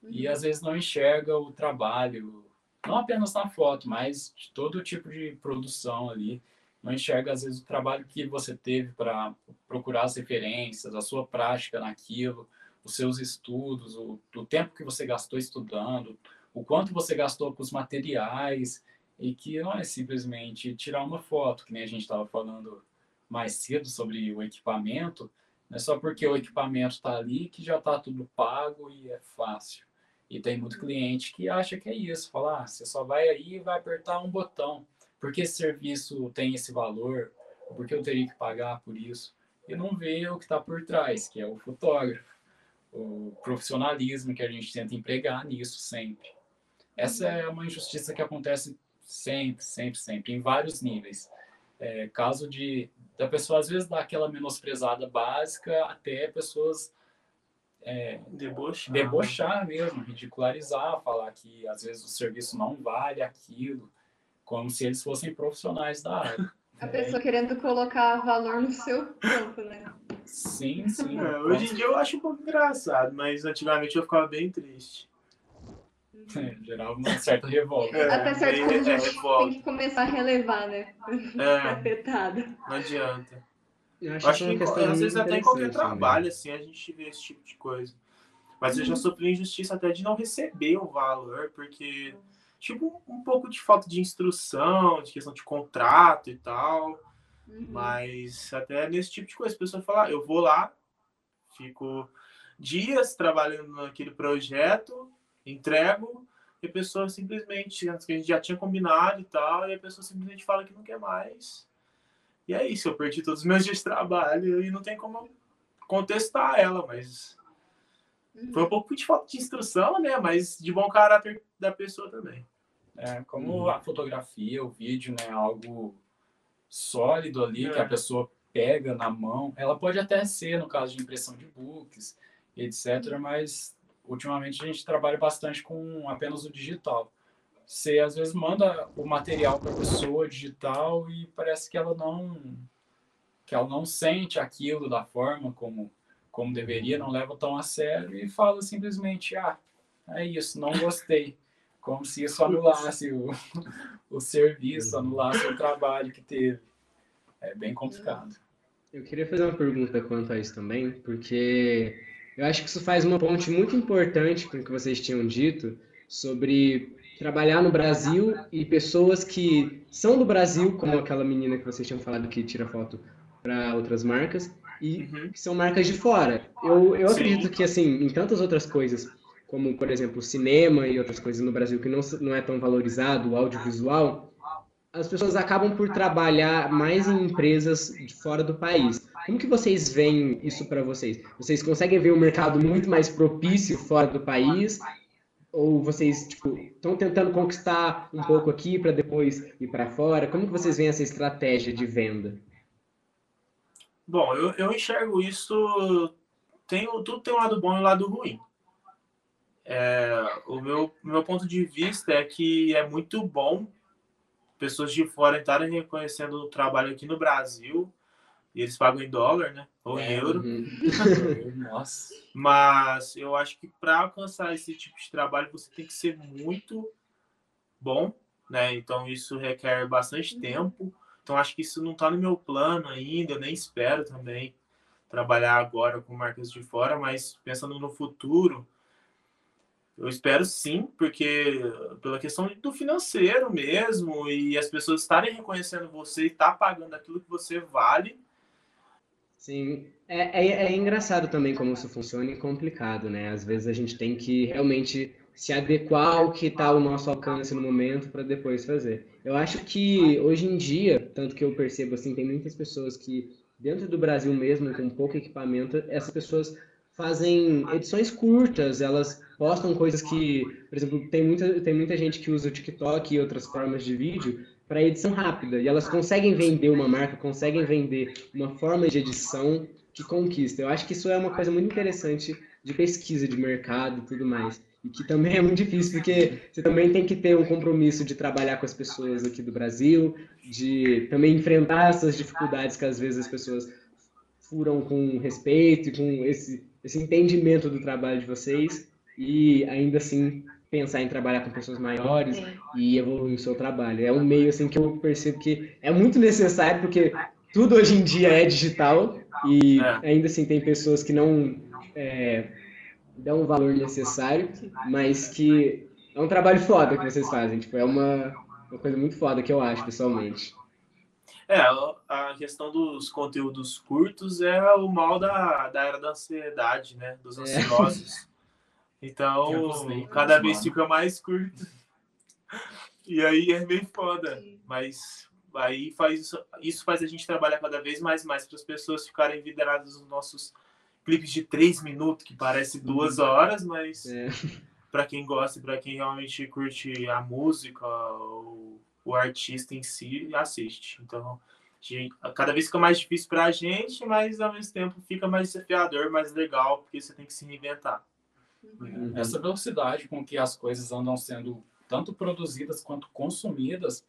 E Uhum. às vezes não enxerga o trabalho, não apenas na foto, mas de todo tipo de produção ali. Não enxerga, às vezes, o trabalho que você teve para procurar as referências, a sua prática naquilo, os seus estudos, o, o tempo que você gastou estudando, o quanto você gastou com os materiais, e que não é simplesmente tirar uma foto, que nem a gente estava falando mais cedo sobre o equipamento, não é só porque o equipamento está ali que já está tudo pago e é fácil. E tem muito cliente que acha que é isso, fala, ah, você só vai aí e vai apertar um botão. Por que esse serviço tem esse valor? Por que eu teria que pagar por isso? E não vê o que está por trás, que é o fotógrafo, o profissionalismo que a gente tenta empregar nisso sempre. Essa é uma injustiça que acontece sempre, sempre, sempre, em vários níveis. É, caso de da pessoa às vezes dar aquela menosprezada básica até pessoas Deboche. debochar mesmo, ridicularizar, falar que às vezes o serviço não vale aquilo, como se eles fossem profissionais da área. A pessoa querendo colocar valor no seu campo, né? Sim, sim. É, hoje em dia eu acho um pouco engraçado, mas antigamente eu ficava bem triste. É, gerava uma certa revolta. É, Até certo ponto a é, gente tem que começar a relevar, né? É, Afetada. não adianta. Eu Eu acho é uma que questão às vezes até em qualquer também. trabalho, assim, a gente vê esse tipo de coisa. Mas eu já sofri injustiça até de não receber o valor, porque, tipo, um pouco de falta de instrução, de questão de contrato e tal. Uhum. Mas até nesse tipo de coisa, a pessoa fala, "Ah, eu vou lá, fico dias trabalhando naquele projeto, entrego, e a pessoa simplesmente, antes que a gente já tinha combinado e tal, e a pessoa simplesmente fala que não quer mais. E é isso, eu perdi todos os meus dias de trabalho e não tem como contestar ela, mas Uhum. foi um pouco de falta de instrução, né? Mas de bom caráter da pessoa também. É, como a fotografia, o vídeo, né, é algo sólido ali É. que a pessoa pega na mão. Ela pode até ser no caso de impressão de books, etc, mas ultimamente a gente trabalha bastante com apenas o digital. Você às vezes manda o material para a pessoa digital e parece que ela não que ela não sente aquilo da forma como como deveria, não leva tão a sério e fala simplesmente, ah, é isso, não gostei. Como se isso anulasse o, o serviço, anulasse o trabalho que teve. É bem complicado. Eu queria fazer uma pergunta quanto a isso também, porque eu acho que isso faz uma ponte muito importante com o que vocês tinham dito sobre trabalhar no Brasil e pessoas que são do Brasil, como aquela menina que vocês tinham falado que tira foto para outras marcas, e Uhum. que são marcas de fora. Eu, eu Sim. acredito que, assim, em tantas outras coisas, como, por exemplo, o cinema e outras coisas no Brasil que não, não é tão valorizado, o audiovisual, as pessoas acabam por trabalhar mais em empresas de fora do país. Como que vocês veem isso para vocês? Vocês conseguem ver um mercado muito mais propício fora do país? Ou vocês, tipo, estão tentando conquistar um pouco aqui para depois ir para fora? Como que vocês veem essa estratégia de venda? Bom, eu, eu enxergo isso. Tem, tudo tem um lado bom e um lado ruim. É, o meu, meu ponto de vista é que é muito bom pessoas de fora estarem reconhecendo o trabalho aqui no Brasil. E eles pagam em dólar, né? Ou em É, euro. Uhum. Nossa. Mas eu acho que para alcançar esse tipo de trabalho você tem que ser muito bom, né? Então isso requer bastante tempo. Então acho que isso não está no meu plano ainda, eu nem espero também trabalhar agora com marcas de fora, mas pensando no futuro, eu espero sim, porque pela questão do financeiro mesmo e as pessoas estarem reconhecendo você e estar pagando aquilo que você vale, Sim, é, é, é engraçado também como isso funciona e complicado, né? Às vezes a gente tem que realmente se adequar ao que está ao nosso alcance no momento para depois fazer. Eu acho que hoje em dia, tanto que eu percebo assim, tem muitas pessoas que dentro do Brasil mesmo, com pouco equipamento, essas pessoas fazem edições curtas, elas postam coisas que, por exemplo, tem muita, tem muita gente que usa o TikTok e outras formas de vídeo para edição rápida, e elas conseguem vender uma marca, conseguem vender uma forma de edição que conquista. Eu acho que isso é uma coisa muito interessante de pesquisa de mercado e tudo mais. E que também é muito difícil, porque você também tem que ter um compromisso de trabalhar com as pessoas aqui do Brasil, de também enfrentar essas dificuldades que às vezes as pessoas furam com respeito e com esse, esse entendimento do trabalho de vocês, e ainda assim pensar em trabalhar com pessoas maiores É. e evoluir o seu trabalho. É um meio assim que eu percebo que é muito necessário, porque tudo hoje em dia é digital e É. ainda assim tem pessoas que não é, dão o valor necessário, mas que é um trabalho foda que vocês fazem. Tipo, é uma, uma coisa muito foda que eu acho, pessoalmente. É, a questão dos conteúdos curtos é o mal da, da era da ansiedade, né? Dos É. ansiosos. Então, Tempos livres, cada vez mano. fica mais curto. E aí é meio foda. Mas aí faz isso, isso faz a gente trabalhar cada vez mais mais para as pessoas ficarem vidradas nos nossos clipes de três minutos, que parece duas horas, mas É. para quem gosta e para quem realmente curte a música, o, o artista em si, assiste. Então, gente, cada vez fica mais difícil para a gente, mas ao mesmo tempo fica mais desafiador, mais legal, porque você tem que se reinventar. Uhum. Essa velocidade com que as coisas andam sendo tanto produzidas quanto consumidas,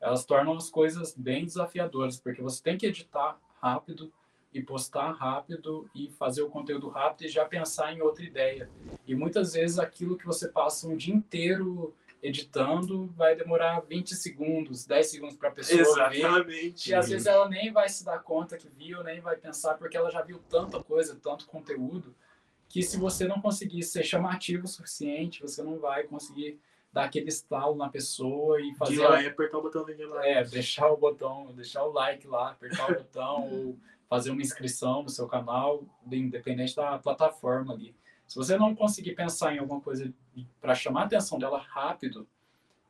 elas tornam as coisas bem desafiadoras, porque você tem que editar rápido e postar rápido e fazer o conteúdo rápido e já pensar em outra ideia. E muitas vezes aquilo que você passa um dia inteiro editando vai demorar 20 segundos, 10 segundos para a pessoa ver. Exatamente. E às vezes ela nem vai se dar conta que viu, nem vai pensar, porque ela já viu tanta coisa, tanto conteúdo, que se você não conseguir ser chamativo o suficiente, você não vai conseguir dar aquele estalo na pessoa e De fazer lá e apertar o botão de lá. é, deixar o botão, deixar o like lá, apertar o botão ou fazer uma inscrição no seu canal, independente da plataforma ali. Se você não conseguir pensar em alguma coisa para chamar a atenção dela rápido,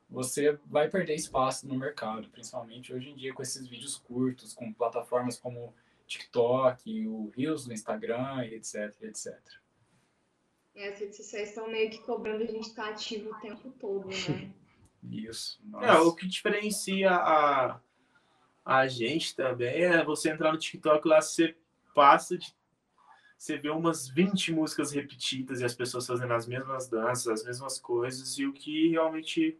você vai perder espaço no mercado, principalmente hoje em dia com esses vídeos curtos, com plataformas como TikTok, o Reels no Instagram, e etc, etc. E as redes sociais estão meio que cobrando a gente estar ativo o tempo todo, né? Isso. É, nossa. o que diferencia a, a gente também é você entrar no TikTok lá, você passa de. Você vê umas 20 músicas repetidas e as pessoas fazendo as mesmas danças, as mesmas coisas, e o que realmente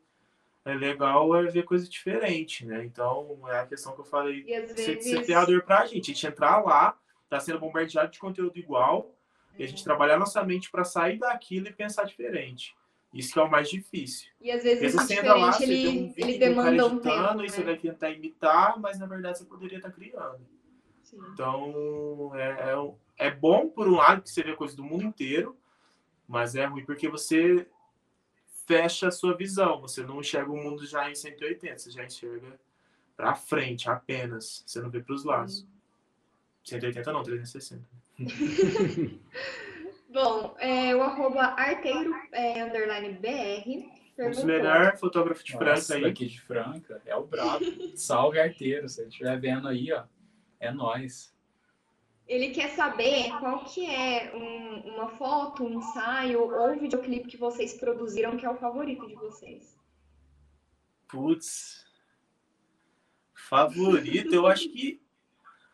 é legal é ver coisa diferente, né? Então, é a questão que eu falei, ser vezes. desafiador pra gente. A gente entrar lá, tá sendo bombardeado de conteúdo igual, e a gente trabalhar nossa mente para sair daquilo e pensar diferente. Isso que é o mais difícil. E às vezes você lá, diferente, você vê um ele, vídeo ele demanda um editando tempo. e você né? vai tentar imitar, mas na verdade você poderia estar criando. Sim. Então, é, é, é bom por um lado que você vê coisa do mundo inteiro, mas é ruim porque você fecha a sua visão. Você não enxerga o mundo já em 180, você já enxerga para frente apenas. Você não vê para os lados. 180 não, 360. Bom, é, o arroba arteiro é, underline BR Um dos perguntou. melhores fotógrafos de Franca Nossa, aí. daqui de Franca, é o brabo. Salve arteiro, se você estiver vendo aí, ó, é nós. Ele quer saber qual que é um- uma foto, um ensaio ou um videoclipe que vocês produziram que é o favorito de vocês. Putz. Favorito, eu acho que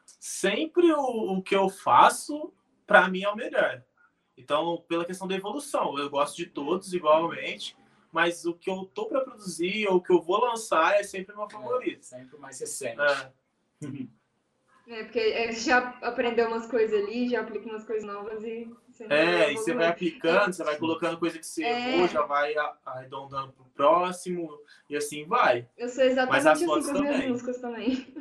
sempre o, o que eu faço, para mim, é o melhor. Então, pela questão da evolução, eu gosto de todos igualmente, mas o que eu tô para produzir ou o que eu vou lançar é sempre o meu favorito. É, sempre o mais recente. É. É, porque já aprendeu umas coisas ali, já aplica umas coisas novas e... Você não É, e você vai aplicando, você vai colocando coisa que você É. errou, já vai a- arredondando pro próximo, e assim vai. Eu sou exatamente Mas as assim com fotos as minhas também. músicas também.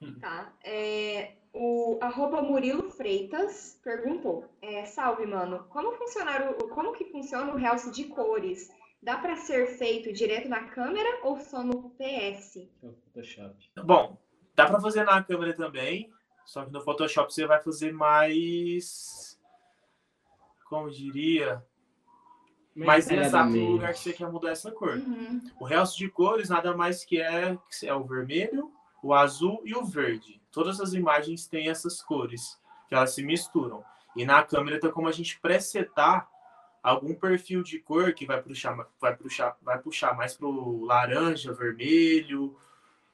Hum. tá. É, o arroba Murilo Freitas perguntou: é, Salve, mano. Como, funcionar o, como que funciona o realce de cores? Dá pra ser feito direto na câmera ou só no PS? É o Photoshop. Bom, dá para fazer na câmera também, só que no Photoshop você vai fazer mais. Como diria? Mais exato no lugar que você quer mudar essa cor. Uhum. O realce de cores nada mais que é, que é o vermelho, o azul e o verde. Todas as imagens têm essas cores, que elas se misturam. E na câmera tem como a gente presetar algum perfil de cor que vai puxar, vai puxar, vai puxar mais pro laranja, vermelho,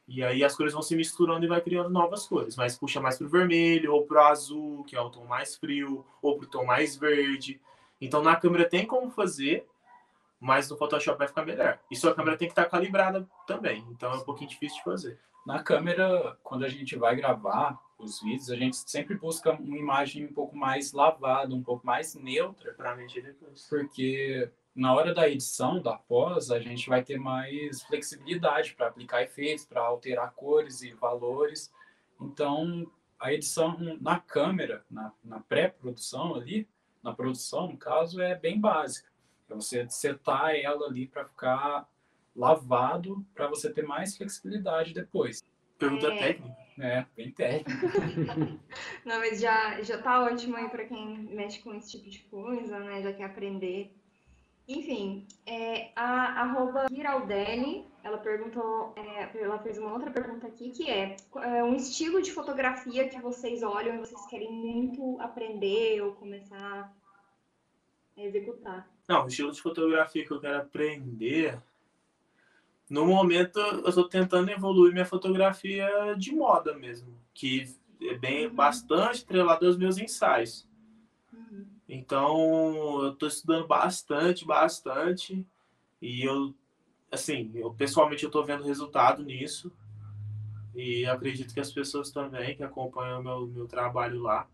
e aí as cores vão se misturando e vai criando novas cores, mas puxa mais pro vermelho ou pro azul, que é o tom mais frio, ou pro tom mais verde. Então na câmera tem como fazer, mas no Photoshop vai ficar melhor. E sua câmera tem que estar calibrada também, então é um pouquinho difícil de fazer. Na câmera, quando a gente vai gravar os vídeos, a gente sempre busca uma imagem um pouco mais lavada, um pouco mais neutra, Pra mexer depois. porque na hora da edição, da pós, a gente vai ter mais flexibilidade para aplicar efeitos, para alterar cores e valores. Então, a edição na câmera, na, na pré-produção ali, na produção, no caso, é bem básica. É você setar ela ali para ficar lavado, para você ter mais flexibilidade depois. Pergunta É. técnica. É, bem técnico. Não, mas já, já tá ótimo aí pra quem mexe com esse tipo de coisa, né? Já quer aprender. Enfim, é, a arroba Giraldelli, ela perguntou, é, ela fez uma outra pergunta aqui, que é, é um estilo de fotografia que vocês olham e vocês querem muito aprender ou começar a executar. Não, o estilo de fotografia que eu quero aprender. No momento, eu estou tentando evoluir minha fotografia de moda mesmo, que é bem Uhum. bastante atrelado aos meus ensaios. Uhum. Então, eu estou estudando bastante, bastante, e eu, assim, eu pessoalmente eu estou vendo resultado nisso, e acredito que as pessoas também que acompanham meu meu trabalho lá,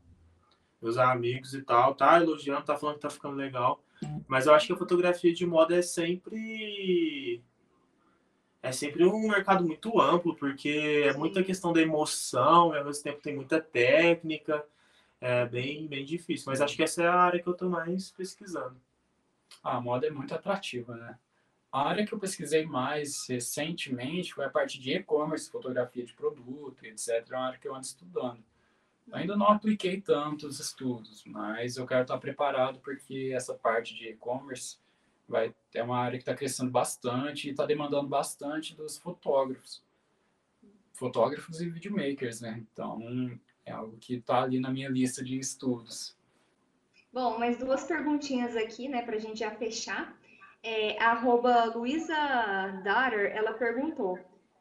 meus amigos e tal, tá elogiando, tá falando que tá ficando legal. Mas eu acho que a fotografia de moda é sempre é sempre um mercado muito amplo, porque é muita questão da emoção, e ao mesmo tempo tem muita técnica, é bem bem difícil. Mas acho que essa é a área que eu tô mais pesquisando. A moda é muito atrativa, né? A área que eu pesquisei mais recentemente foi a parte de e-commerce, fotografia de produto, etc. É uma área que eu ando estudando. Ainda não apliquei tantos estudos, mas eu quero estar preparado porque essa parte de e-commerce vai é uma área que está crescendo bastante e está demandando bastante dos fotógrafos, fotógrafos e videomakers, né? Então é algo que está ali na minha lista de estudos. Bom, mais duas perguntinhas aqui, né, pra gente já fechar. É, a arroba Luísa Datter, ela perguntou: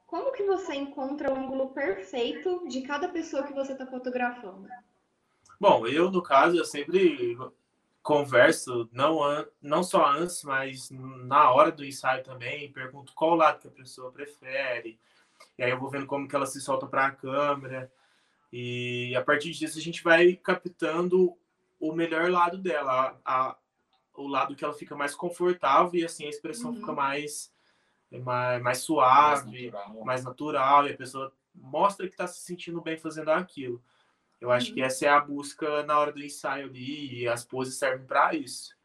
como que você encontra o ângulo perfeito de cada pessoa que você está fotografando? Bom, eu no caso eu sempre converso não não só antes, mas na hora do ensaio também, pergunto qual lado que a pessoa prefere. E aí eu vou vendo como que ela se solta para a câmera. E a partir disso a gente vai captando o melhor lado dela, a, a- o lado que ela fica mais confortável e assim a expressão Uhum. fica mais mais, mais Mais suave, natural. mais natural e a pessoa mostra que está se sentindo bem fazendo aquilo. Eu acho Uhum. que essa é a busca na hora do ensaio ali e as poses servem para isso.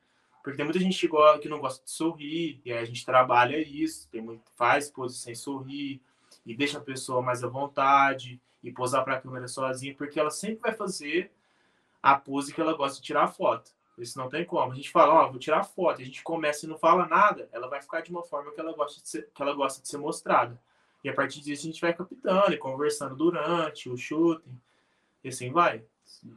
Porque tem muita gente que, não gosta de sorrir e aí a gente trabalha isso, tem muito, faz poses sem sorrir e deixa a pessoa mais à vontade e posar para a câmera sozinha, porque ela sempre vai fazer a pose que ela gosta de tirar foto. Isso não tem como. A gente fala, ó, vou tirar foto, a gente começa e não fala nada, ela vai ficar de uma forma que ela gosta de ser, que ela gosta de ser mostrada. E a partir disso a gente vai captando e conversando durante o shooting. E assim vai.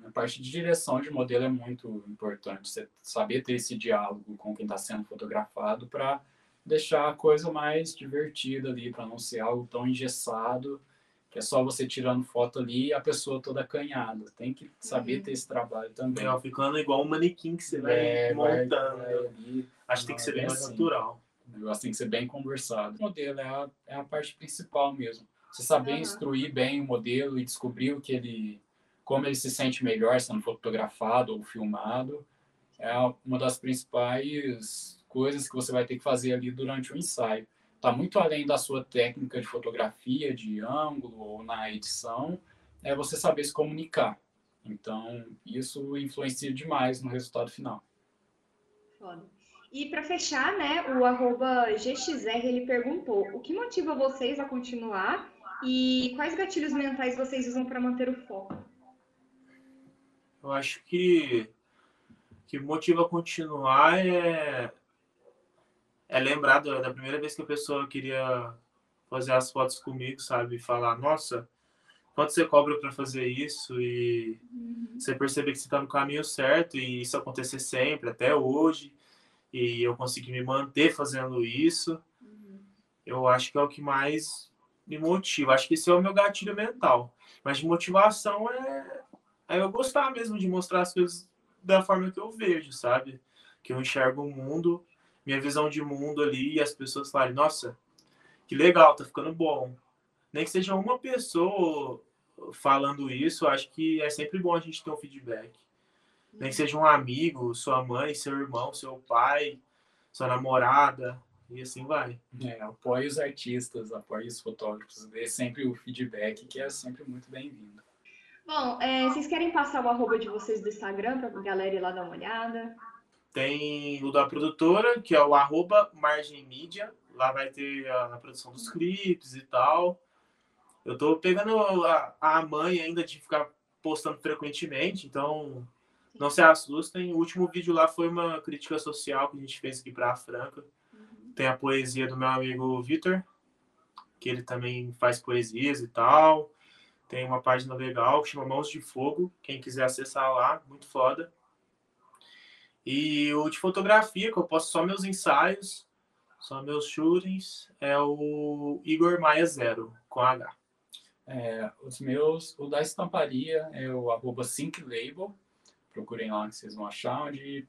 A parte de direção de modelo é muito importante. Você saber ter esse diálogo com quem está sendo fotografado para deixar a coisa mais divertida ali, para não ser algo tão engessado que é só você tirando foto ali e a pessoa toda acanhada. Tem que saber Uhum. ter esse trabalho também. É, ficando igual um manequim que você vai É, vai- montando. vai ali. Acho que tem que ser bem mais assim. natural. O negócio tem que ser bem conversado. O modelo é a, é a parte principal mesmo. Você saber Aham. instruir bem o modelo e descobrir o que ele, como ele se sente melhor sendo fotografado ou filmado, é uma das principais coisas que você vai ter que fazer ali durante o ensaio. Está muito além da sua técnica de fotografia, de ângulo ou na edição, é você saber se comunicar. Então, isso influencia demais no resultado final. Foda. E para fechar, né, o arroba GXR ele perguntou: o que motiva vocês a continuar e quais gatilhos mentais vocês usam para manter o foco? Eu acho que que motiva a continuar é é lembrar da, da primeira vez que a pessoa queria fazer as fotos comigo, sabe? Falar, nossa, quanto você cobra para fazer isso e você perceber que você está no caminho certo e isso acontecer sempre, até hoje, e eu conseguir me manter fazendo isso, eu acho que é o que mais me motiva. Acho que esse é o meu gatilho mental. Mas motivação é, é eu gostar mesmo de mostrar as coisas da forma que eu vejo, sabe? Que eu enxergo o mundo, minha visão de mundo ali, e as pessoas falarem, nossa, que legal, tá ficando bom. Nem que seja uma pessoa falando isso, acho que é sempre bom a gente ter um feedback. Nem que seja um amigo, sua mãe, seu irmão, seu pai, sua namorada, e assim vai. É, apoie os artistas, apoie os fotógrafos, dê sempre o feedback, que é sempre muito bem-vindo. Bom, é, vocês querem passar o arroba de vocês do Instagram para a galera ir lá dar uma olhada? Tem o da produtora, que é o arroba Margem Mídia. Lá vai ter a, a produção dos clipes e tal. Eu tô pegando a, a mãe ainda de ficar postando frequentemente, então não se assustem. O último vídeo lá foi uma crítica social que a gente fez aqui para a Franca. Tem a poesia do meu amigo Vitor, que ele também faz poesias e tal. Tem uma página legal que chama Mãos de Fogo. Quem quiser acessar lá, muito foda. E o de fotografia, que eu posto só meus ensaios, só meus shootings, é o Igor Maia Zero, com H. É, os meus, o da estamparia é o arroba synclabel, procurem lá que vocês vão achar, onde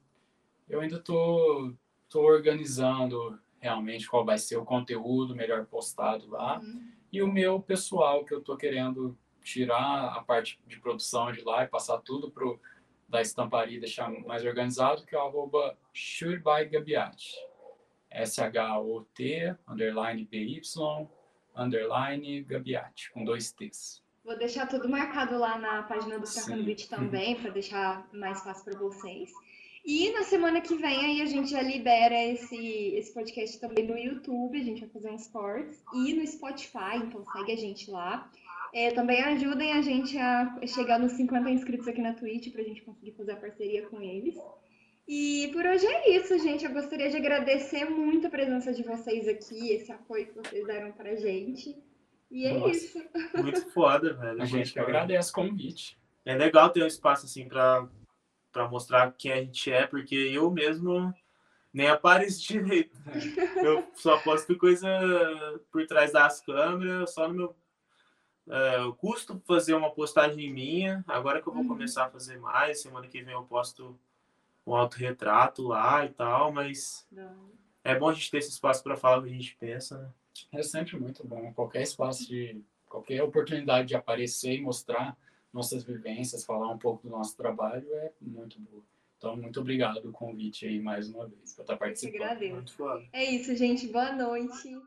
eu ainda tô, tô organizando realmente qual vai ser o conteúdo melhor postado lá. E o meu pessoal, que eu tô querendo tirar a parte de produção de lá e passar tudo pro da estamparia e deixar mais organizado, que é o arroba shootbygabiati. S-H-O-T, underline B-Y, underline Gabiati, com dois T's. Vou deixar tudo marcado lá na página do. Francano Beat também, para deixar mais fácil para vocês. E na semana que vem aí a gente já libera esse, esse podcast também no YouTube, a gente vai fazer uns cortes, e no Spotify, então segue a gente lá. É, também ajudem a gente a chegar nos 50 inscritos aqui na Twitch para a gente conseguir fazer a parceria com eles. E por hoje é isso, gente. Eu gostaria de agradecer muito a presença de vocês aqui, esse apoio que vocês deram pra gente. E é Nossa. isso. Muito foda, velho. A gente que agradece o convite. É legal ter um espaço assim pra, pra mostrar quem a gente é, porque eu mesmo nem apareço direito. Eu só posto coisa por trás das câmeras, só no meu. Eu custo fazer uma postagem minha, agora que eu vou Uhum. começar a fazer mais, semana que vem eu posto um autorretrato lá e tal, mas é bom a gente ter esse espaço para falar o que a gente pensa, né? É sempre muito bom. Qualquer espaço de. qualquer oportunidade de aparecer e mostrar nossas vivências, falar um pouco do nosso trabalho é muito boa. Então, muito obrigado o convite aí mais uma vez, por estar participando. Muito. É isso, gente. Boa noite.